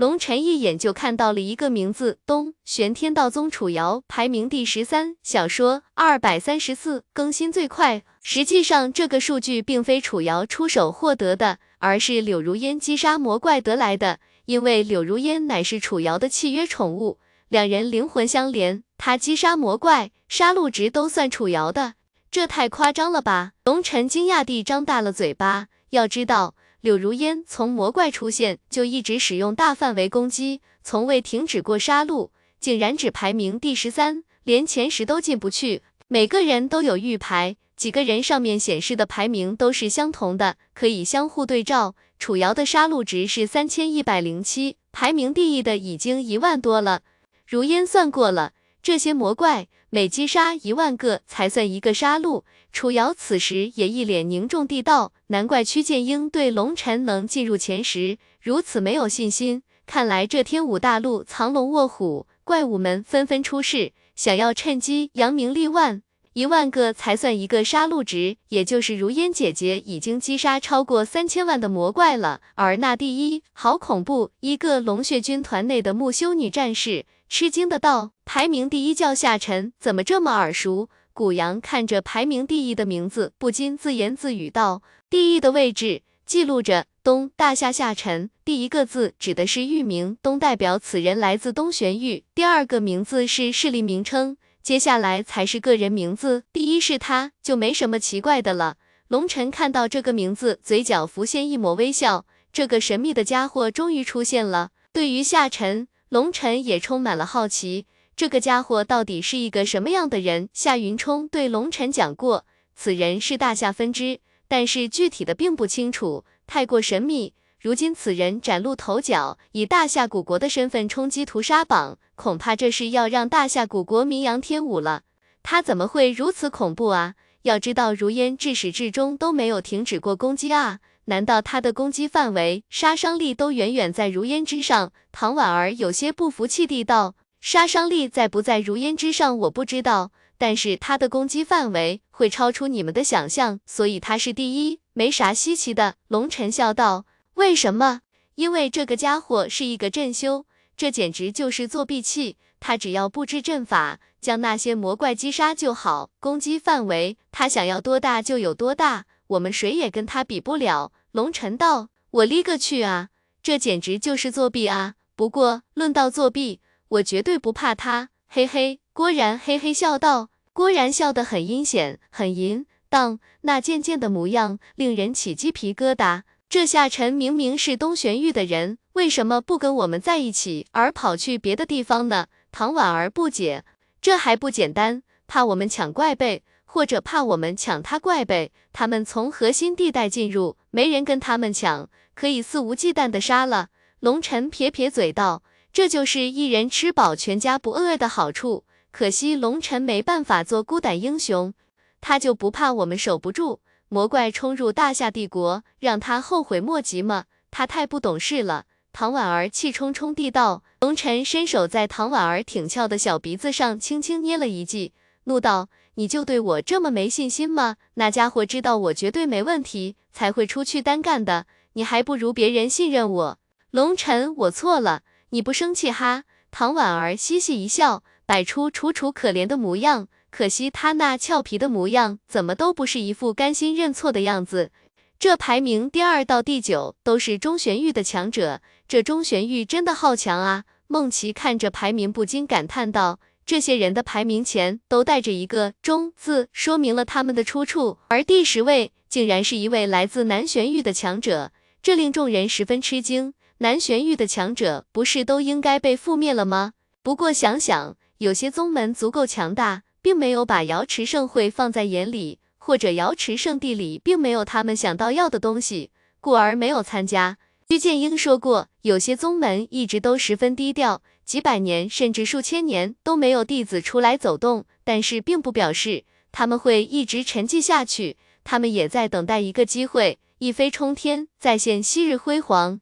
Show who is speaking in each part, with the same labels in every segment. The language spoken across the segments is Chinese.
Speaker 1: 龙晨一眼就看到了一个名字——东玄天道宗楚瑶，排名第十三，小说二百三十四，更新最快。实际上，这个数据并非楚瑶出手获得的，而是柳如烟击杀魔怪得来的。因为柳如烟乃是楚瑶的契约宠物，两人灵魂相连，他击杀魔怪，杀戮值都算楚瑶的，这太夸张了吧？龙晨惊讶地张大了嘴巴，要知道。柳如烟从魔怪出现就一直使用大范围攻击，从未停止过杀戮，竟然只排名第十三，连前十都进不去。每个人都有玉牌，几个人上面显示的排名都是相同的，可以相互对照。楚瑶的杀戮值是三千一百零七，排名第一的已经一万多了。如烟算过了，这些魔怪每击杀一万个才算一个杀戮。楚瑶此时也一脸凝重地道：“难怪屈剑英对龙晨能进入前十如此没有信心，看来这天武大陆藏龙卧虎，怪物们纷纷出世，想要趁机扬名立万。一万个才算一个杀戮值，也就是如烟姐姐已经击杀超过三千万的魔怪了。而那第一，好恐怖！一个龙血军团内的木修女战士吃惊的道：排名第一叫夏晨，怎么这么耳熟？古阳看着排名第一的名字，不禁自言自语道：“第一的位置记录着东大夏夏沉，第一个字指的是域名，东代表此人来自东玄域。第二个名字是势力名称，接下来才是个人名字。第一是他，就没什么奇怪的了。”龙晨看到这个名字，嘴角浮现一抹微笑。这个神秘的家伙终于出现了。对于夏晨，龙晨也充满了好奇。这个家伙到底是一个什么样的人？夏云冲对龙晨讲过，此人是大夏分支，但是具体的并不清楚，太过神秘。如今此人崭露头角，以大夏古国的身份冲击屠杀榜，恐怕这是要让大夏古国名扬天武了。他怎么会如此恐怖啊？要知道如烟至始至终都没有停止过攻击啊，难道他的攻击范围、杀伤力都远远在如烟之上？唐婉儿有些不服气地道。杀伤力在不在如烟之上，我不知道，但是他的攻击范围会超出你们的想象，所以他是第一，没啥稀奇的。龙晨笑道：“为什么？因为这个家伙是一个阵修，这简直就是作弊器。他只要布置阵法，将那些魔怪击杀就好。攻击范围，他想要多大就有多大，我们谁也跟他比不了。”龙晨道：“我勒个去啊，这简直就是作弊啊！不过论到作弊。”我绝对不怕他，嘿嘿。郭然嘿嘿笑道，郭然笑得很阴险，很淫荡，那贱贱的模样令人起鸡皮疙瘩。这夏晨明明是东玄域的人，为什么不跟我们在一起，而跑去别的地方呢？唐婉儿不解，这还不简单，怕我们抢怪贝，或者怕我们抢他怪贝？他们从核心地带进入，没人跟他们抢，可以肆无忌惮的杀了。龙晨撇撇嘴道。这就是一人吃饱全家不饿的好处，可惜龙尘没办法做孤胆英雄，他就不怕我们守不住，魔怪冲入大夏帝国，让他后悔莫及吗？他太不懂事了。唐婉儿气冲冲地道。龙尘伸手在唐婉儿挺翘的小鼻子上轻轻捏了一记，怒道：“你就对我这么没信心吗？那家伙知道我绝对没问题，才会出去单干的，你还不如别人信任我。”龙尘，我错了。你不生气哈？唐婉儿嘻嘻一笑，摆出楚楚可怜的模样。可惜她那俏皮的模样，怎么都不是一副甘心认错的样子。这排名第二到第九都是中玄域的强者，这中玄域真的好强啊！梦琪看着排名，不禁感叹道：这些人的排名前都带着一个中字，说明了他们的出处。而第十位竟然是一位来自南玄域的强者，这令众人十分吃惊。南玄域的强者不是都应该被覆灭了吗？不过想想，有些宗门足够强大，并没有把瑶池盛会放在眼里，或者瑶池圣地里并没有他们想到要的东西，故而没有参加。居剑英说过，有些宗门一直都十分低调，几百年甚至数千年都没有弟子出来走动，但是并不表示他们会一直沉寂下去，他们也在等待一个机会，一飞冲天，再现昔日辉煌。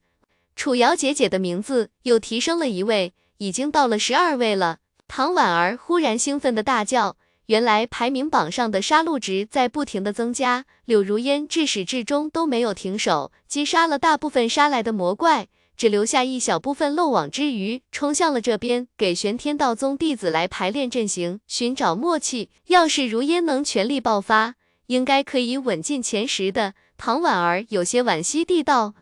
Speaker 1: 楚瑶姐姐的名字又提升了一位，已经到了十二位了。唐婉儿忽然兴奋的大叫：“原来排名榜上的杀戮值在不停的增加，柳如烟至始至终都没有停手，击杀了大部分杀来的魔怪，只留下一小部分漏网之鱼，冲向了这边，给玄天道宗弟子来排练阵型，寻找默契。要是如烟能全力爆发，应该可以稳进前十的。唐婉儿有些惋惜地道：“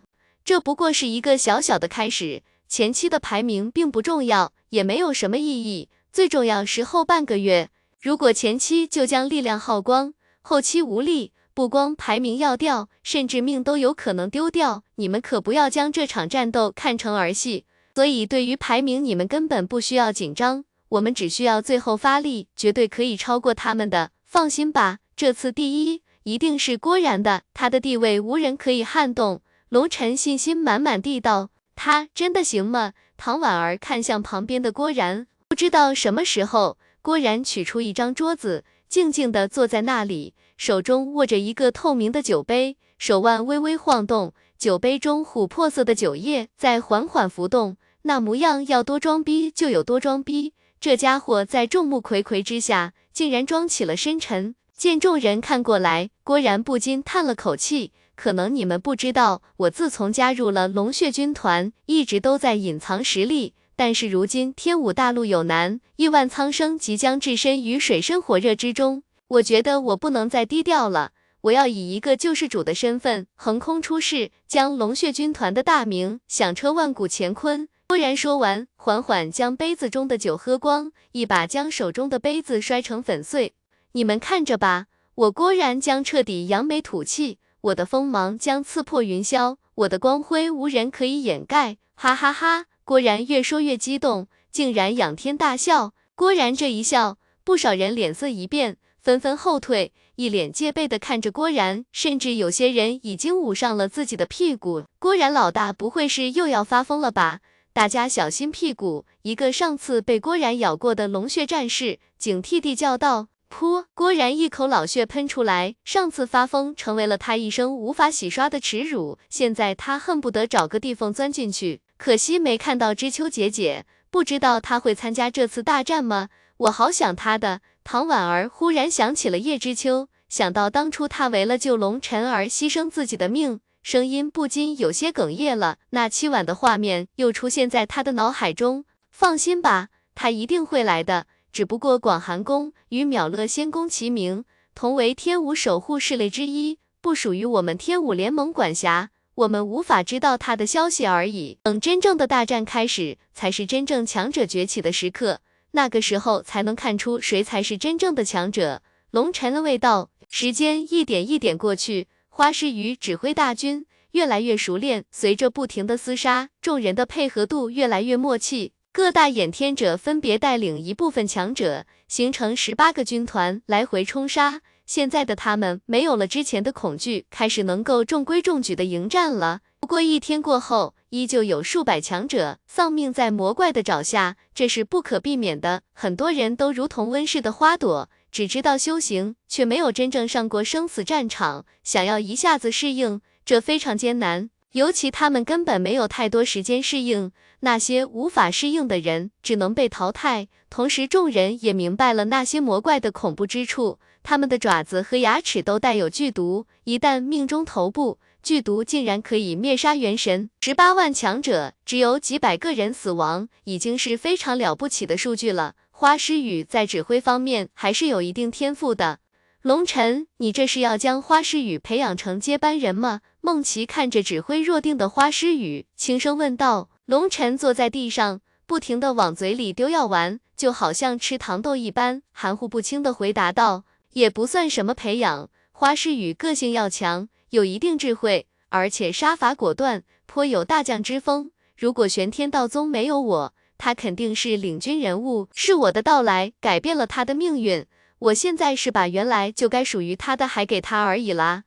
Speaker 1: 这不过是一个小小的开始，前期的排名并不重要，也没有什么意义。最重要是后半个月，如果前期就将力量耗光，后期无力。”不光排名要掉，甚至命都有可能丢掉。你们可不要将这场战斗看成儿戏。所以对于排名，你们根本不需要紧张，我们只需要最后发力，绝对可以超过他们的。放心吧，这次第一一定是郭然的，他的地位无人可以撼动。龙晨信心满满地道：“他真的行吗？”唐婉儿看向旁边的郭然，不知道什么时候，郭然取出一张桌子，静静地坐在那里。手中握着一个透明的酒杯，手腕微微晃动，酒杯中琥珀色的酒液在缓缓浮动，那模样要多装逼就有多装逼。这家伙在众目睽睽之下，竟然装起了深沉。见众人看过来，郭然不禁叹了口气。可能你们不知道，我自从加入了龙血军团，一直都在隐藏实力。但是如今天武大陆有难，亿万苍生即将置身于水深火热之中。我觉得我不能再低调了，我要以一个救世主的身份横空出世，将龙血军团的大名响彻万古乾坤。忽然说完，缓缓将杯子中的酒喝光，一把将手中的杯子摔成粉碎。你们看着吧，我郭然将彻底扬眉吐气，我的锋芒将刺破云霄，我的光辉无人可以掩盖。哈哈哈！郭然越说越激动，竟然仰天大笑。郭然这一笑，不少人脸色一变。纷纷后退，一脸戒备的看着郭然，甚至有些人已经捂上了自己的屁股。郭然老大不会是又要发疯了吧？大家小心屁股！一个上次被郭然咬过的龙血战士警惕地叫道。噗！郭然一口老血喷出来。上次发疯成为了他一生无法洗刷的耻辱，现在他恨不得找个地缝钻进去。可惜没看到知秋姐姐，不知道她会参加这次大战吗？我好想她的。唐婉儿忽然想起了叶知秋，想到当初他为了救龙晨而牺牲自己的命，声音不禁有些哽咽了。那凄婉的画面又出现在他的脑海中。放心吧，他一定会来的。只不过广寒宫与淼乐仙宫齐名，同为天武守护势力之一，不属于我们天武联盟管辖，我们无法知道他的消息而已。等真正的大战开始，才是真正强者崛起的时刻。那个时候才能看出谁才是真正的强者。龙晨的味道，时间一点一点过去，花诗雨指挥大军越来越熟练。随着不停的厮杀，众人的配合度越来越默契。各大演天者分别带领一部分强者，形成十八个军团来回冲杀。现在的他们没有了之前的恐惧，开始能够中规中矩的迎战了。不过一天过后，依旧有数百强者丧命在魔怪的爪下，这是不可避免的。很多人都如同温室的花朵，只知道修行，却没有真正上过生死战场。想要一下子适应，这非常艰难。尤其他们根本没有太多时间适应。那些无法适应的人，只能被淘汰。同时，众人也明白了那些魔怪的恐怖之处。他们的爪子和牙齿都带有剧毒，一旦命中头部，剧毒竟然可以灭杀元神。十八万强者，只有几百个人死亡，已经是非常了不起的数据了。花诗雨在指挥方面还是有一定天赋的。龙尘，你这是要将花诗雨培养成接班人吗？梦琪看着指挥若定的花诗雨，轻声问道。龙尘坐在地上，不停地往嘴里丢药丸，就好像吃糖豆一般，含糊不清地回答道。也不算什么培养，花诗雨个性要强，有一定智慧，而且杀伐果断，颇有大将之风。如果玄天道宗没有我，他肯定是领军人物。是我的到来改变了他的命运，我现在是把原来就该属于他的还给他而已啦。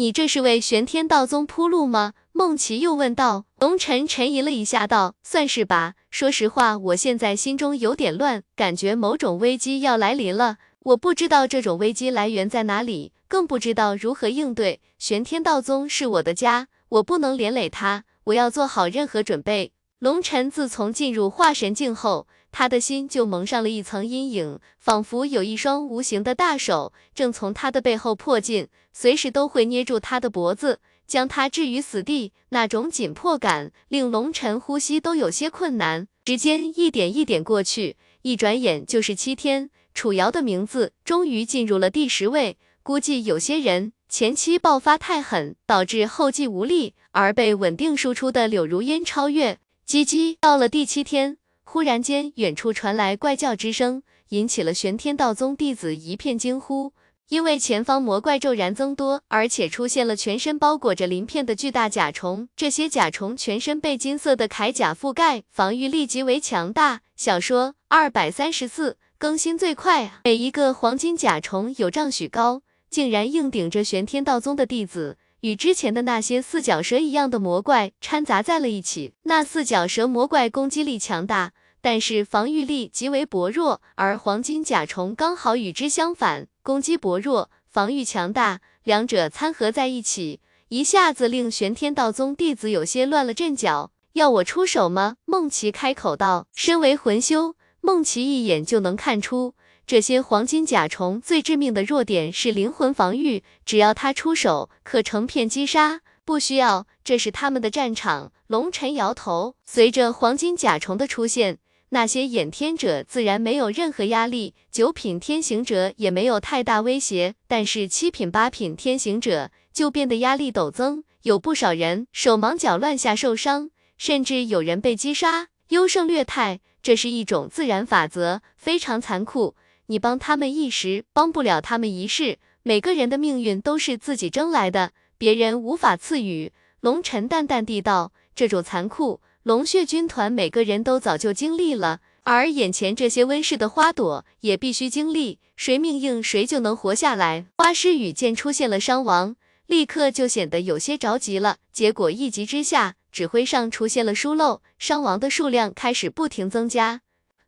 Speaker 1: 你这是为玄天道宗铺路吗？梦琪又问道。龙晨沉吟了一下，道：算是吧。说实话，我现在心中有点乱，感觉某种危机要来临了。我不知道这种危机来源在哪里，更不知道如何应对。玄天道宗是我的家，我不能连累他，我要做好任何准备。龙尘自从进入化神境后，他的心就蒙上了一层阴影，仿佛有一双无形的大手正从他的背后迫近，随时都会捏住他的脖子。将他置于死地，那种紧迫感令龙晨呼吸都有些困难。时间一点一点过去，一转眼就是七天。楚瑶的名字终于进入了第十位。估计有些人前期爆发太狠，导致后继无力，而被稳定输出的柳如烟超越。叽叽，到了第七天，忽然间远处传来怪叫之声，引起了玄天道宗弟子一片惊呼。因为前方魔怪骤然增多，而且出现了全身包裹着鳞片的巨大甲虫。这些甲虫全身被金色的铠甲覆盖，防御力极为强大。小说二百三十四更新最快啊！每一个黄金甲虫有丈许高，竟然硬顶着玄天道宗的弟子，与之前的那些四脚蛇一样的魔怪掺杂在了一起。那四脚蛇魔怪攻击力强大。但是防御力极为薄弱，而黄金甲虫刚好与之相反，攻击薄弱，防御强大，两者参合在一起，一下子令玄天道宗弟子有些乱了阵脚。要我出手吗？梦琪开口道。身为魂修，梦琪一眼就能看出，这些黄金甲虫最致命的弱点是灵魂防御，只要他出手，可成片击杀。不需要，这是他们的战场。龙尘摇头。随着黄金甲虫的出现。那些演天者自然没有任何压力，九品天行者也没有太大威胁，但是七品八品天行者就变得压力陡增，有不少人手忙脚乱下受伤，甚至有人被击杀。优胜劣汰，这是一种自然法则，非常残酷。你帮他们一时，帮不了他们一世。每个人的命运都是自己争来的，别人无法赐予。龙尘淡淡地道：“这种残酷。”龙血军团每个人都早就经历了，而眼前这些温室的花朵也必须经历，谁命硬谁就能活下来。花诗雨见出现了伤亡，立刻就显得有些着急了。结果一急之下，指挥上出现了疏漏，伤亡的数量开始不停增加。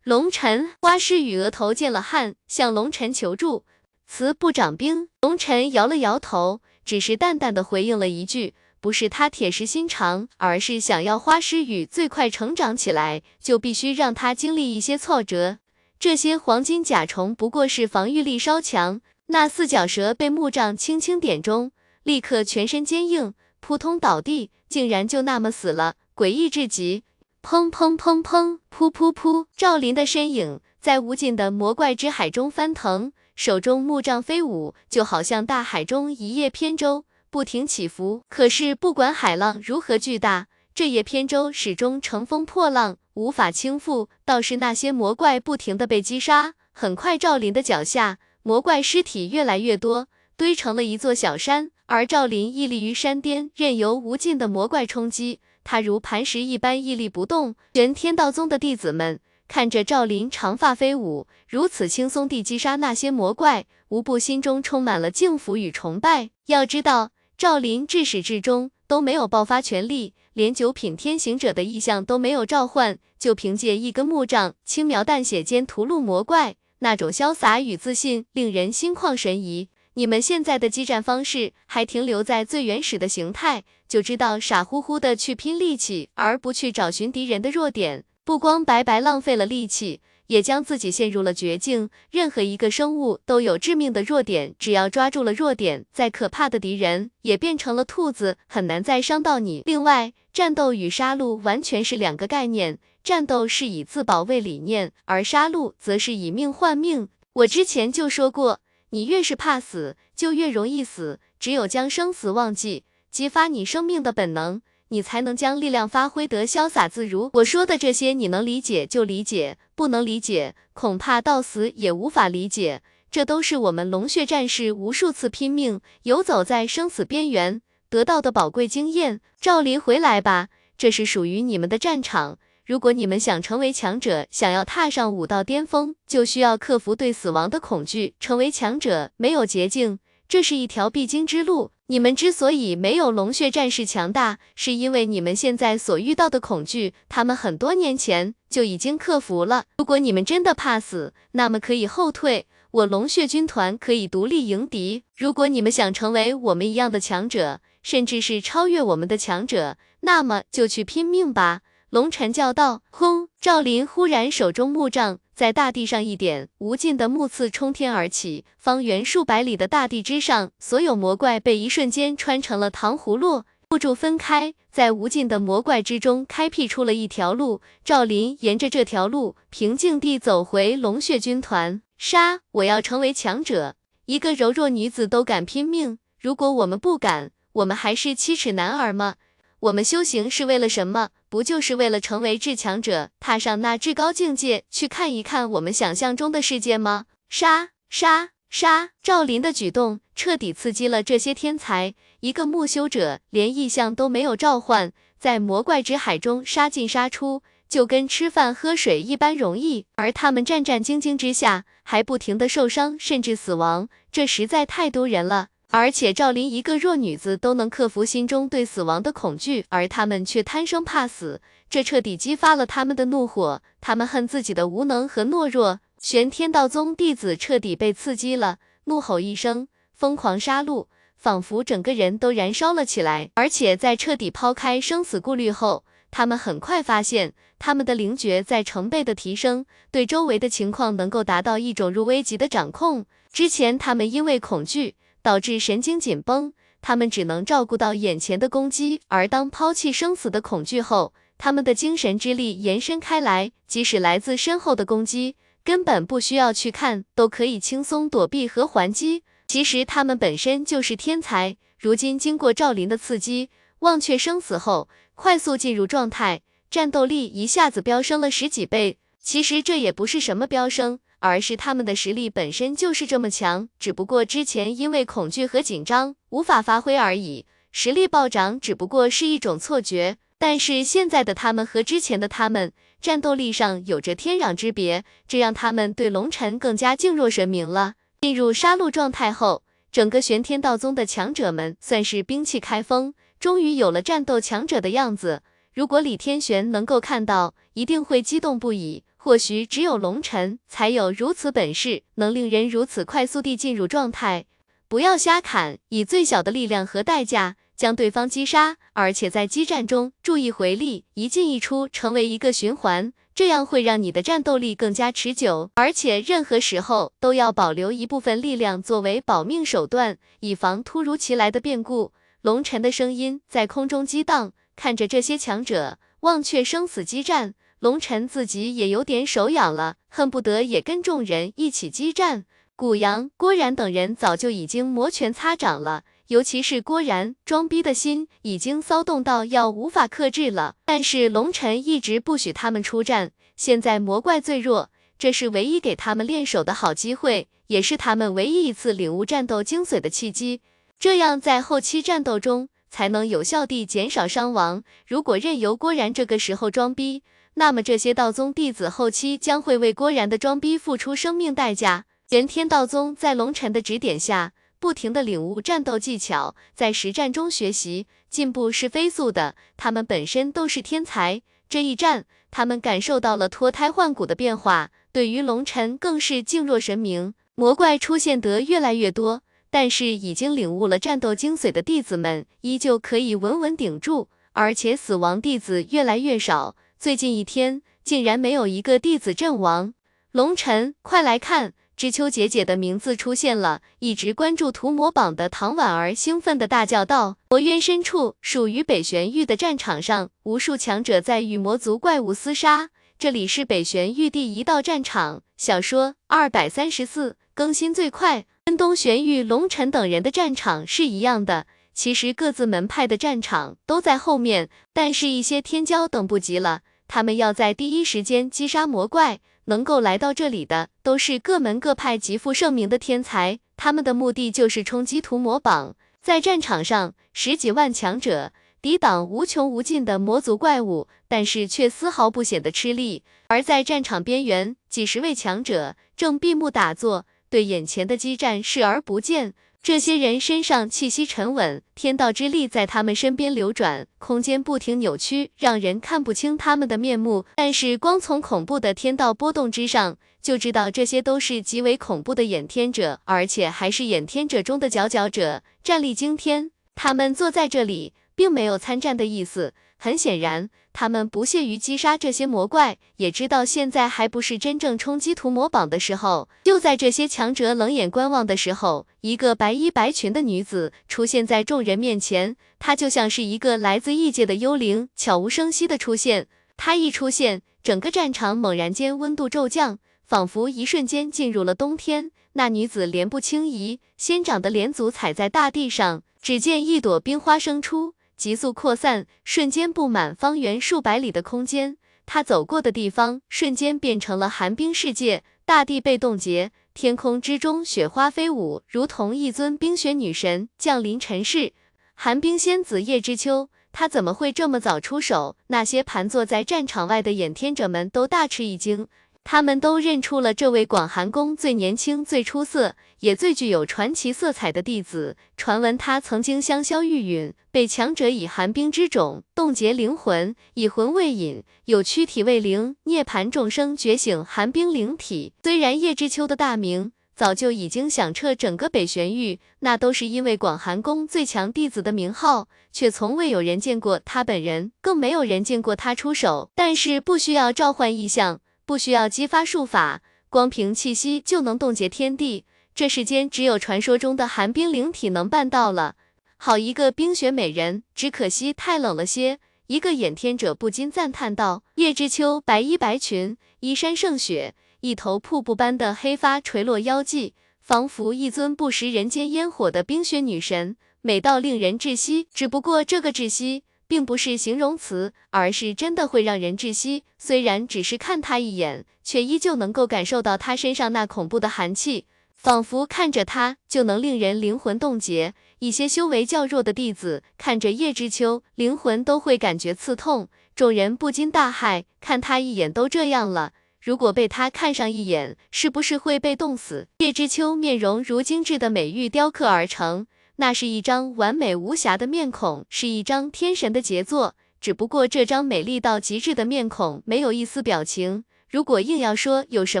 Speaker 1: 龙尘，花诗雨额头见了汗，向龙尘求助，慈不掌兵。龙尘摇了摇头，只是淡淡的回应了一句。不是他铁石心肠，而是想要花诗雨最快成长起来，就必须让他经历一些挫折。这些黄金甲虫不过是防御力稍强，那四脚蛇被木杖轻轻点中，立刻全身坚硬，扑通倒地，竟然就那么死了，诡异至极。砰砰砰砰，噗噗噗，赵林的身影在无尽的魔怪之海中翻腾，手中木杖飞舞，就好像大海中一叶扁舟。不停起伏，可是不管海浪如何巨大，这叶扁舟始终乘风破浪，无法倾覆。倒是那些魔怪不停地被击杀，很快赵林的脚下魔怪尸体越来越多，堆成了一座小山。而赵林屹立于山巅，任由无尽的魔怪冲击，他如磐石一般屹立不动。玄天道宗的弟子们看着赵林长发飞舞，如此轻松地击杀那些魔怪，无不心中充满了敬服与崇拜。要知道。赵林至始至终都没有爆发全力，连九品天行者的意象都没有召唤，就凭借一根木杖轻描淡写间屠戮魔怪，那种潇洒与自信令人心旷神怡。你们现在的激战方式还停留在最原始的形态，就知道傻乎乎的去拼力气，而不去找寻敌人的弱点，不光白白浪费了力气。也将自己陷入了绝境。任何一个生物都有致命的弱点，只要抓住了弱点，再可怕的敌人也变成了兔子，很难再伤到你。另外，战斗与杀戮完全是两个概念，战斗是以自保为理念，而杀戮则是以命换命。我之前就说过，你越是怕死，就越容易死。只有将生死忘记，激发你生命的本能。你才能将力量发挥得潇洒自如。我说的这些，你能理解就理解，不能理解，恐怕到死也无法理解。这都是我们龙血战士无数次拼命游走在生死边缘得到的宝贵经验。赵林，回来吧，这是属于你们的战场。如果你们想成为强者，想要踏上武道巅峰，就需要克服对死亡的恐惧。成为强者没有捷径，这是一条必经之路。你们之所以没有龙血战士强大，是因为你们现在所遇到的恐惧，他们很多年前就已经克服了。如果你们真的怕死，那么可以后退，我龙血军团可以独立迎敌。如果你们想成为我们一样的强者，甚至是超越我们的强者，那么就去拼命吧。龙晨叫道：“轰！”赵林忽然手中木杖在大地上一点，无尽的木刺冲天而起，方圆数百里的大地之上，所有魔怪被一瞬间穿成了糖葫芦。不住分开，在无尽的魔怪之中开辟出了一条路。赵林沿着这条路平静地走回龙血军团。杀！我要成为强者。一个柔弱女子都敢拼命，如果我们不敢，我们还是七尺男儿吗？我们修行是为了什么？不就是为了成为至强者，踏上那至高境界，去看一看我们想象中的世界吗？杀！杀！杀！赵林的举动彻底刺激了这些天才。一个木修者连异象都没有召唤，在魔怪之海中杀进杀出。就跟吃饭喝水一般容易，而他们战战兢兢之下，还不停的受伤，甚至死亡，这实在太多人了。而且赵琳一个弱女子都能克服心中对死亡的恐惧，而他们却贪生怕死，这彻底激发了他们的怒火。他们恨自己的无能和懦弱。玄天道宗弟子彻底被刺激了，怒吼一声，疯狂杀戮，仿佛整个人都燃烧了起来。而且在彻底抛开生死顾虑后，他们很快发现，他们的灵觉在成倍的提升，对周围的情况能够达到一种入危级的掌控。之前他们因为恐惧导致神经紧绷，他们只能照顾到眼前的攻击，而当抛弃生死的恐惧后，他们的精神之力延伸开来，即使来自身后的攻击，根本不需要去看，都可以轻松躲避和还击。其实他们本身就是天才，如今经过赵林的刺激，忘却生死后。快速进入状态，战斗力一下子飙升了十几倍。其实这也不是什么飙升，而是他们的实力本身就是这么强，只不过之前因为恐惧和紧张无法发挥而已。实力暴涨只不过是一种错觉，但是现在的他们和之前的他们战斗力上有着天壤之别，这让他们对龙尘更加敬若神明了。进入杀戮状态后，整个玄天道宗的强者们算是兵器开封。终于有了战斗强者的样子，如果李天玄能够看到，一定会激动不已。或许只有龙尘才有如此本事，能令人如此快速地进入状态。不要瞎砍，以最小的力量和代价将对方击杀，而且在激战中注意回力，一进一出，成为一个循环，这样会让你的战斗力更加持久。而且任何时候都要保留一部分力量作为保命手段，以防突如其来的变故。龙尘的声音在空中激荡，看着这些强者忘却生死激战，龙尘自己也有点手痒了，恨不得也跟众人一起激战。古阳、郭然等人早就已经摩拳擦掌了，尤其是郭然，装逼的心已经骚动到要无法克制了。但是龙尘一直不许他们出战，现在魔怪最弱，这是唯一给他们练手的好机会，也是他们唯一一次领悟战斗精髓的契机。这样在后期战斗中才能有效地减少伤亡。如果任由郭然这个时候装逼，那么这些道宗弟子后期将会为郭然的装逼付出生命代价。玄天道宗在龙尘的指点下，不停地领悟战斗技巧，在实战中学习进步是飞速的。他们本身都是天才，这一战他们感受到了脱胎换骨的变化，对于龙尘更是敬若神明。魔怪出现得越来越多。但是已经领悟了战斗精髓的弟子们，依旧可以稳稳顶住，而且死亡弟子越来越少。最近一天，竟然没有一个弟子阵亡。龙尘，快来看，知秋姐姐的名字出现了！一直关注屠魔榜的唐婉儿兴奋的大叫道：“魔渊深处，属于北玄域的战场上，无数强者在与魔族怪物厮杀。这里是北玄域第一道战场。”小说二百三十四更新最快。跟东玄域龙尘等人的战场是一样的，其实各自门派的战场都在后面，但是一些天骄等不及了，他们要在第一时间击杀魔怪，能够来到这里的都是各门各派极负盛名的天才，他们的目的就是冲击屠魔榜，在战场上十几万强者抵挡无穷无尽的魔族怪物，但是却丝毫不显得吃力，而在战场边缘，几十位强者正闭目打坐。对眼前的激战视而不见，这些人身上气息沉稳，天道之力在他们身边流转，空间不停扭曲，让人看不清他们的面目。但是光从恐怖的天道波动之上，就知道这些都是极为恐怖的衍天者，而且还是衍天者中的佼佼者，战力惊天。他们坐在这里，并没有参战的意思。很显然，他们不屑于击杀这些魔怪，也知道现在还不是真正冲击屠魔榜的时候。就在这些强者冷眼观望的时候，一个白衣白裙的女子出现在众人面前，她就像是一个来自异界的幽灵，悄无声息的出现。她一出现，整个战场猛然间温度骤降，仿佛一瞬间进入了冬天。那女子莲步轻移，仙长的莲足踩在大地上，只见一朵冰花生出。急速扩散，瞬间布满方圆数百里的空间。他走过的地方，瞬间变成了寒冰世界，大地被冻结，天空之中雪花飞舞，如同一尊冰雪女神降临尘世。寒冰仙子叶知秋，他怎么会这么早出手？那些盘坐在战场外的眼天者们都大吃一惊。他们都认出了这位广寒宫最年轻、最出色，也最具有传奇色彩的弟子。传闻他曾经香消玉殒，被强者以寒冰之种冻结灵魂，以魂未隐，有躯体未灵，涅槃众生觉醒寒冰灵体。虽然叶知秋的大名早就已经响彻整个北玄域，那都是因为广寒宫最强弟子的名号，却从未有人见过他本人，更没有人见过他出手。但是不需要召唤异象。不需要激发术法，光凭气息就能冻结天地，这世间只有传说中的寒冰灵体能办到了。好一个冰雪美人，只可惜太冷了些。一个眼天者不禁赞叹道：“叶知秋白衣白裙，衣衫胜雪，一头瀑布般的黑发垂落腰际，仿佛一尊不食人间烟火的冰雪女神，美到令人窒息。只不过这个窒息。”并不是形容词，而是真的会让人窒息。虽然只是看他一眼，却依旧能够感受到他身上那恐怖的寒气，仿佛看着他就能令人灵魂冻结。一些修为较弱的弟子看着叶知秋，灵魂都会感觉刺痛。众人不禁大骇，看他一眼都这样了，如果被他看上一眼，是不是会被冻死？叶知秋面容如精致的美玉雕刻而成。那是一张完美无瑕的面孔，是一张天神的杰作。只不过这张美丽到极致的面孔没有一丝表情。如果硬要说有什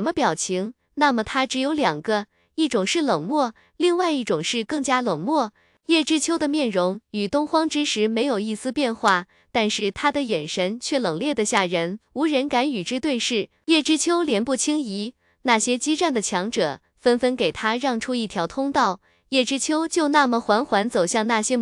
Speaker 1: 么表情，那么它只有两个，一种是冷漠，另外一种是更加冷漠。叶知秋的面容与东荒之时没有一丝变化，但是他的眼神却冷冽的吓人，无人敢与之对视。叶知秋莲步轻移，那些激战的强者纷纷给他让出一条通道。叶知秋就那么缓缓走向那些魔。